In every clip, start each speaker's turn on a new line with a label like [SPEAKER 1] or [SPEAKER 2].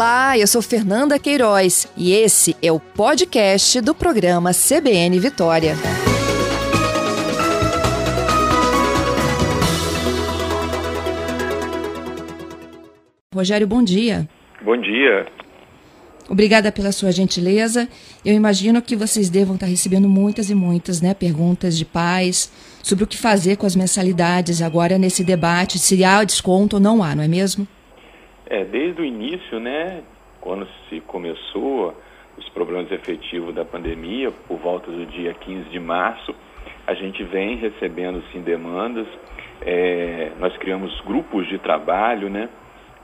[SPEAKER 1] Olá, eu sou Fernanda Queiroz e esse é o podcast do programa CBN Vitória. Rogério, bom dia.
[SPEAKER 2] Bom dia.
[SPEAKER 1] Obrigada pela sua gentileza. Eu imagino que vocês devam estar recebendo muitas e muitas né, perguntas de pais sobre o que fazer com as mensalidades agora nesse debate, se há desconto ou não há, não é mesmo?
[SPEAKER 2] É, desde o início, né, quando se começou os problemas efetivos da pandemia, por volta do dia 15 de março, a gente vem recebendo sim demandas. É, nós criamos grupos de trabalho, né?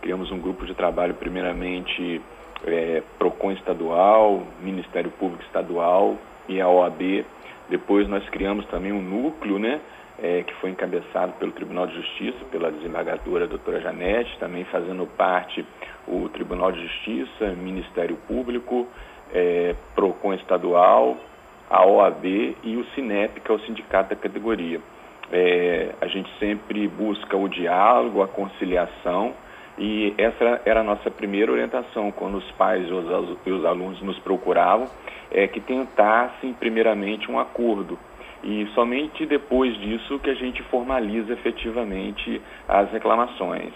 [SPEAKER 2] Criamos um grupo de trabalho primeiramente é, Procon estadual, Ministério Público estadual e a OAB. Depois nós criamos também um núcleo, né? É, que foi encabeçado pelo Tribunal de Justiça, pela desembargadora doutora Janete, também fazendo parte o Tribunal de Justiça, Ministério Público, é, PROCON estadual, a OAB e o SINEP, que é o sindicato da categoria. É, a gente sempre busca o diálogo, a conciliação, e essa era a nossa primeira orientação quando os pais e os alunos nos procuravam, é que tentassem primeiramente um acordo e somente depois disso que a gente formaliza efetivamente as reclamações.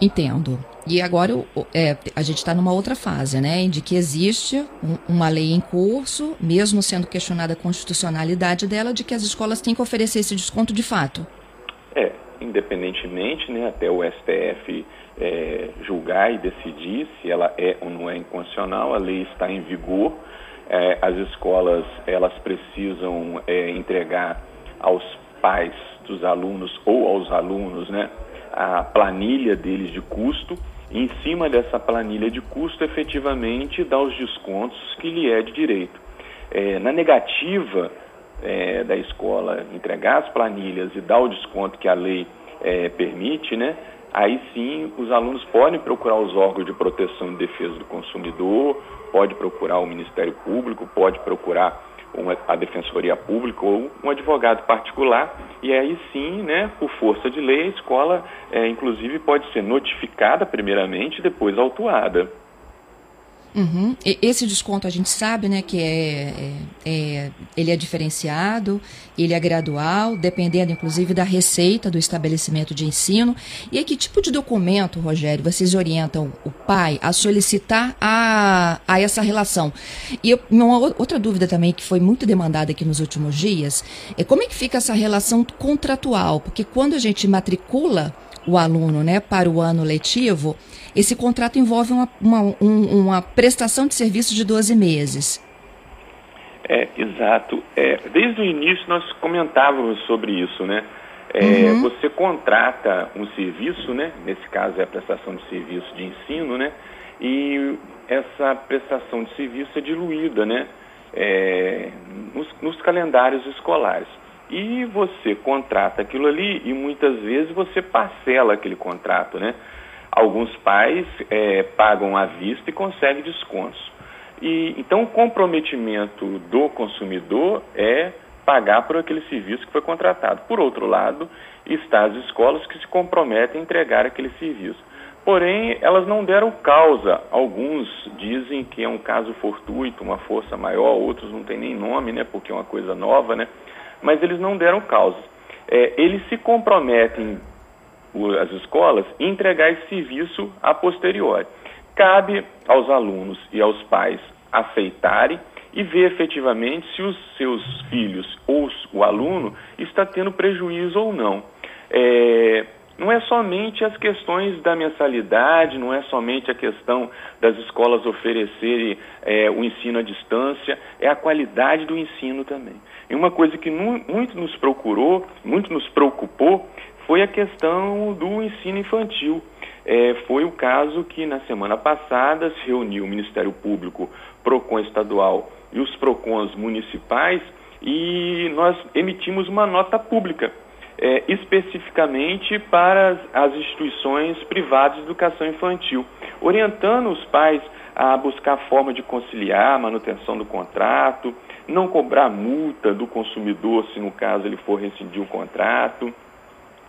[SPEAKER 1] Entendo. E agora é, a gente está numa outra fase, né, de que existe um, uma lei em curso, mesmo sendo questionada a constitucionalidade dela, de que as escolas têm que oferecer esse desconto de fato.
[SPEAKER 2] É, independentemente, né, até o STF é, julgar e decidir se ela é ou não é inconstitucional, a lei está em vigor é, as escolas elas precisam é, entregar aos pais dos alunos ou aos alunos né, a planilha deles de custo e em cima dessa planilha de custo efetivamente dar os descontos que lhe é de direito. É, na negativa é, da escola entregar as planilhas e dar o desconto que a lei é, permite, né, aí sim os alunos podem procurar os órgãos de proteção e defesa do consumidor pode procurar o Ministério Público, pode procurar uma, a Defensoria Pública ou um advogado particular, e aí sim, né, por força de lei, a escola, é, inclusive, pode ser notificada primeiramente e depois autuada.
[SPEAKER 1] Uhum. Esse desconto a gente sabe, né, que é, é, é, ele é diferenciado, ele é gradual, dependendo inclusive da receita do estabelecimento de ensino. E aí, que tipo de documento, Rogério, vocês orientam o pai a solicitar a, a essa relação? E eu, uma outra dúvida também que foi muito demandada aqui nos últimos dias é como é que fica essa relação contratual? Porque quando a gente matricula o aluno né, para o ano letivo, esse contrato envolve uma, uma, um, uma prestação de serviço de 12 meses.
[SPEAKER 2] É, exato. É, desde o início nós comentávamos sobre isso, né? É, uhum. Você contrata um serviço, né? Nesse caso é a prestação de serviço de ensino, né? E essa prestação de serviço é diluída, né? É, nos, nos calendários escolares. E você contrata aquilo ali e muitas vezes você parcela aquele contrato, né? Alguns pais é, pagam à vista e conseguem descontos. E, então, o comprometimento do consumidor é pagar por aquele serviço que foi contratado. Por outro lado, está as escolas que se comprometem a entregar aquele serviço. Porém, elas não deram causa. Alguns dizem que é um caso fortuito, uma força maior, outros não têm nem nome, né, porque é uma coisa nova, né? Mas eles não deram causa. É, eles se comprometem as escolas entregar esse serviço a posteriori. Cabe aos alunos e aos pais aceitarem e ver efetivamente se os seus filhos ou o aluno está tendo prejuízo ou não. É, não é somente as questões da mensalidade, não é somente a questão das escolas oferecerem é, o ensino à distância, é a qualidade do ensino também. E uma coisa que muito nos procurou, muito nos preocupou, foi a questão do ensino infantil. É, foi o caso que na semana passada se reuniu o Ministério Público, PROCON estadual e os PROCONs municipais e nós emitimos uma nota pública é, especificamente para as instituições privadas de educação infantil, orientando os pais a buscar forma de conciliar a manutenção do contrato, não cobrar multa do consumidor se no caso ele for rescindir o contrato.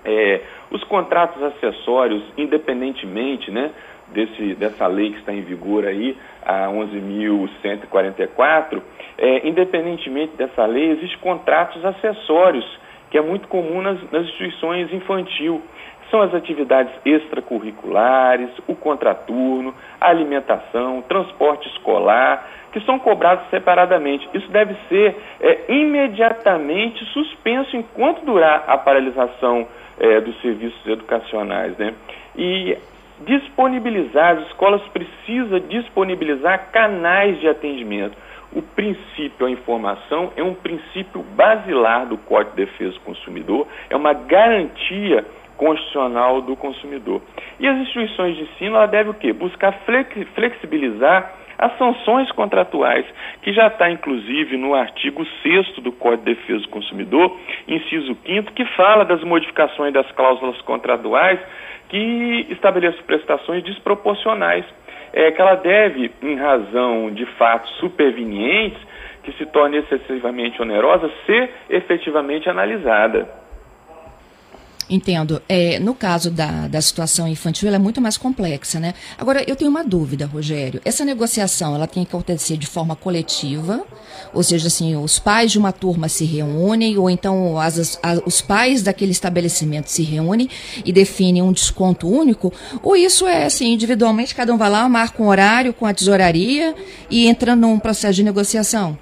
[SPEAKER 2] É, os contratos acessórios, independentemente né, desse, dessa lei que está em vigor aí, a 11.144, é, independentemente dessa lei, existem contratos acessórios, que é muito comum nas, nas instituições infantil. São as atividades extracurriculares, o contraturno, a alimentação, transporte escolar, que são cobrados separadamente. Isso deve ser é, imediatamente suspenso enquanto durar a paralisação é, dos serviços educacionais. Né? E disponibilizar, as escolas precisam disponibilizar canais de atendimento. O princípio, a informação, é um princípio basilar do Código de Defesa do Consumidor, é uma garantia constitucional do consumidor. E as instituições de ensino, ela deve o quê? Buscar flexibilizar as sanções contratuais, que já está inclusive no artigo 6 do Código de Defesa do Consumidor, inciso 5 que fala das modificações das cláusulas contratuais que estabelece prestações desproporcionais, é, que ela deve, em razão de fatos supervenientes, que se torne excessivamente onerosa, ser efetivamente analisada.
[SPEAKER 1] Entendo. É, no caso da, da situação infantil, ela é muito mais complexa, né? Agora, eu tenho uma dúvida, Rogério. Essa negociação, ela tem que acontecer de forma coletiva, ou seja, assim, os pais de uma turma se reúnem, ou então as, as, os pais daquele estabelecimento se reúnem e definem um desconto único, ou isso é, assim, individualmente, cada um vai lá, marca um horário com a tesouraria e entra num processo de negociação?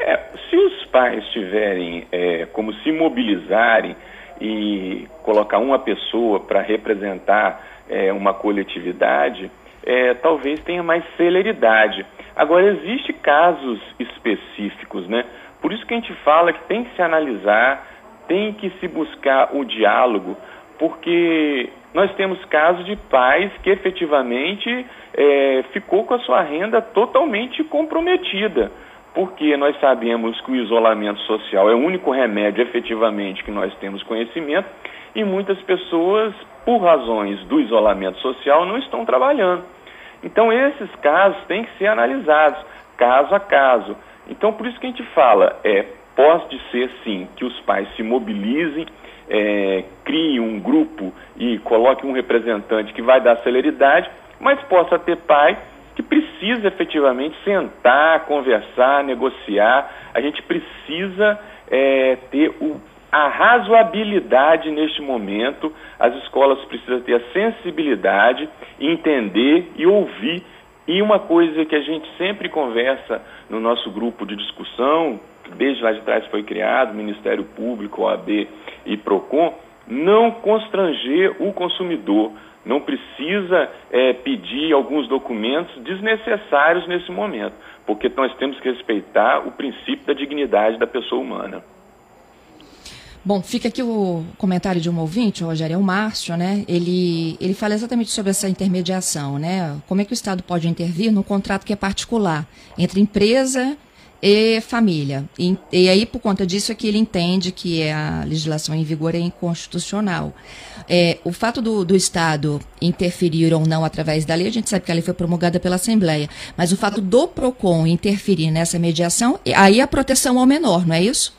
[SPEAKER 2] É, se os pais tiverem é, como se mobilizarem e colocar uma pessoa para representar é, uma coletividade, é, talvez tenha mais celeridade. Agora, existe casos específicos, né? Por isso que a gente fala que tem que se analisar, tem que se buscar o diálogo, porque nós temos casos de pais que efetivamente é, ficou com a sua renda totalmente comprometida porque nós sabemos que o isolamento social é o único remédio efetivamente que nós temos conhecimento e muitas pessoas, por razões do isolamento social, não estão trabalhando. Então, esses casos têm que ser analisados, caso a caso. Então, por isso que a gente fala, é, pode ser sim que os pais se mobilizem, é, criem um grupo e coloquem um representante que vai dar celeridade, mas possa ter pai que precisa efetivamente sentar, conversar, negociar. A gente precisa é, ter o, a razoabilidade neste momento. As escolas precisam ter a sensibilidade, entender e ouvir. E uma coisa que a gente sempre conversa no nosso grupo de discussão, desde lá de trás foi criado, Ministério Público, OAB e PROCON, não constranger o consumidor não precisa é, pedir alguns documentos desnecessários nesse momento, porque nós temos que respeitar o princípio da dignidade da pessoa humana.
[SPEAKER 1] Bom, fica aqui o comentário de um ouvinte, o Rogério é Márcio, né? Ele, ele fala exatamente sobre essa intermediação, né? Como é que o Estado pode intervir no contrato que é particular entre empresa e família. E, e, aí, por conta disso, é que ele entende que a legislação em vigor é inconstitucional. É, o fato do, do, Estado interferir ou não através da lei, a gente sabe que a lei foi promulgada pela Assembleia, mas o fato do PROCON interferir nessa mediação, aí a proteção ao menor, não é isso?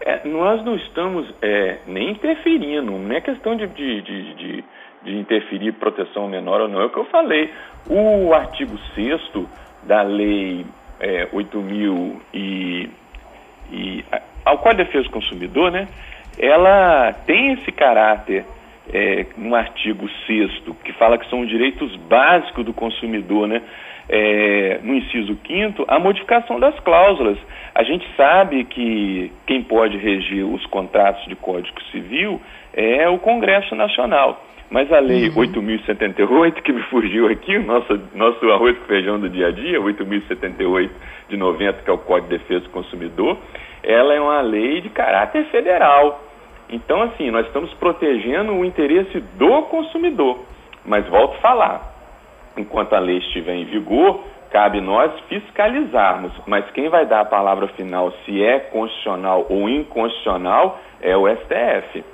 [SPEAKER 2] É, nós não estamos é, nem interferindo, não é questão de, de, de, de, de interferir proteção menor ou não, é o que eu falei. O artigo 6 da lei é, 8 mil e, e ao de Defesa do Consumidor, né, ela tem esse caráter é, no artigo 6 que fala que são direitos básicos do consumidor, né? É, no inciso 5 a modificação das cláusulas. A gente sabe que quem pode regir os contratos de Código Civil é o Congresso Nacional. Mas a lei uhum. 8.078, que me fugiu aqui, o nosso, nosso arroz com feijão do dia a dia, 8.078 de 90, que é o Código de Defesa do Consumidor, ela é uma lei de caráter federal. Então, assim, nós estamos protegendo o interesse do consumidor. Mas volto a falar, enquanto a lei estiver em vigor, cabe nós fiscalizarmos. Mas quem vai dar a palavra final se é constitucional ou inconstitucional é o STF.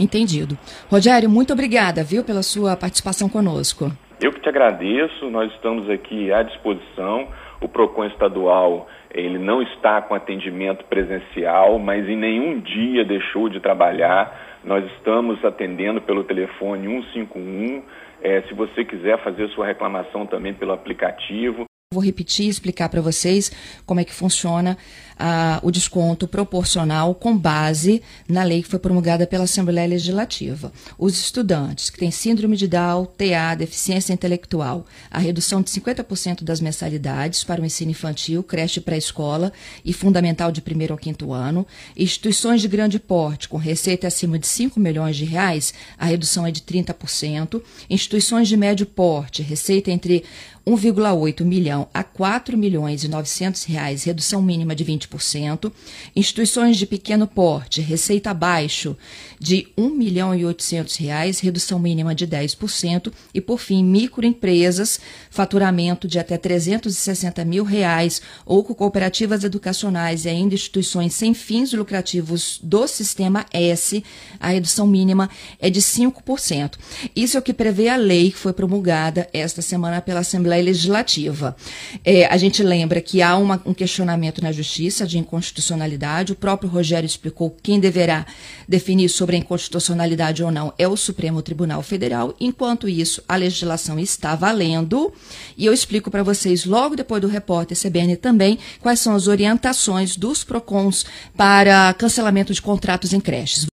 [SPEAKER 1] Entendido. Rogério, muito obrigada, viu, pela sua participação conosco.
[SPEAKER 2] Eu que te agradeço, nós estamos aqui à disposição. o PROCON estadual ele não está com atendimento presencial, mas em nenhum dia deixou de trabalhar. Nós estamos atendendo pelo telefone 151. É, se você quiser fazer sua reclamação também pelo aplicativo,
[SPEAKER 1] Vou repetir e explicar para vocês como é que funciona ah, o desconto proporcional com base na lei que foi promulgada pela Assembleia Legislativa. Os estudantes que têm síndrome de Down, TA, deficiência intelectual, a redução de 50% das mensalidades para o ensino infantil, creche pré-escola e fundamental de primeiro ao quinto ano, instituições de grande porte com receita acima de 5 milhões de reais, a redução é de 30%, instituições de médio porte, receita entre 1,8 milhão a 4 milhões e 900 reais, redução mínima de 20%. Instituições de pequeno porte, receita abaixo de 1 milhão e 800 reais, redução mínima de 10%. E, por fim, microempresas, faturamento de até 360 mil reais, ou cooperativas educacionais e ainda instituições sem fins lucrativos do Sistema S, a redução mínima é de 5%. Isso é o que prevê a lei que foi promulgada esta semana pela Assembleia Assembleia Legislativa. É, a gente lembra que há uma, um questionamento na Justiça de inconstitucionalidade. O próprio Rogério explicou quem deverá definir sobre a inconstitucionalidade ou não é o Supremo Tribunal Federal. Enquanto isso, a legislação está valendo. E eu explico para vocês, logo depois do repórter CBN também, quais são as orientações dos PROCONs para cancelamento de contratos em creches.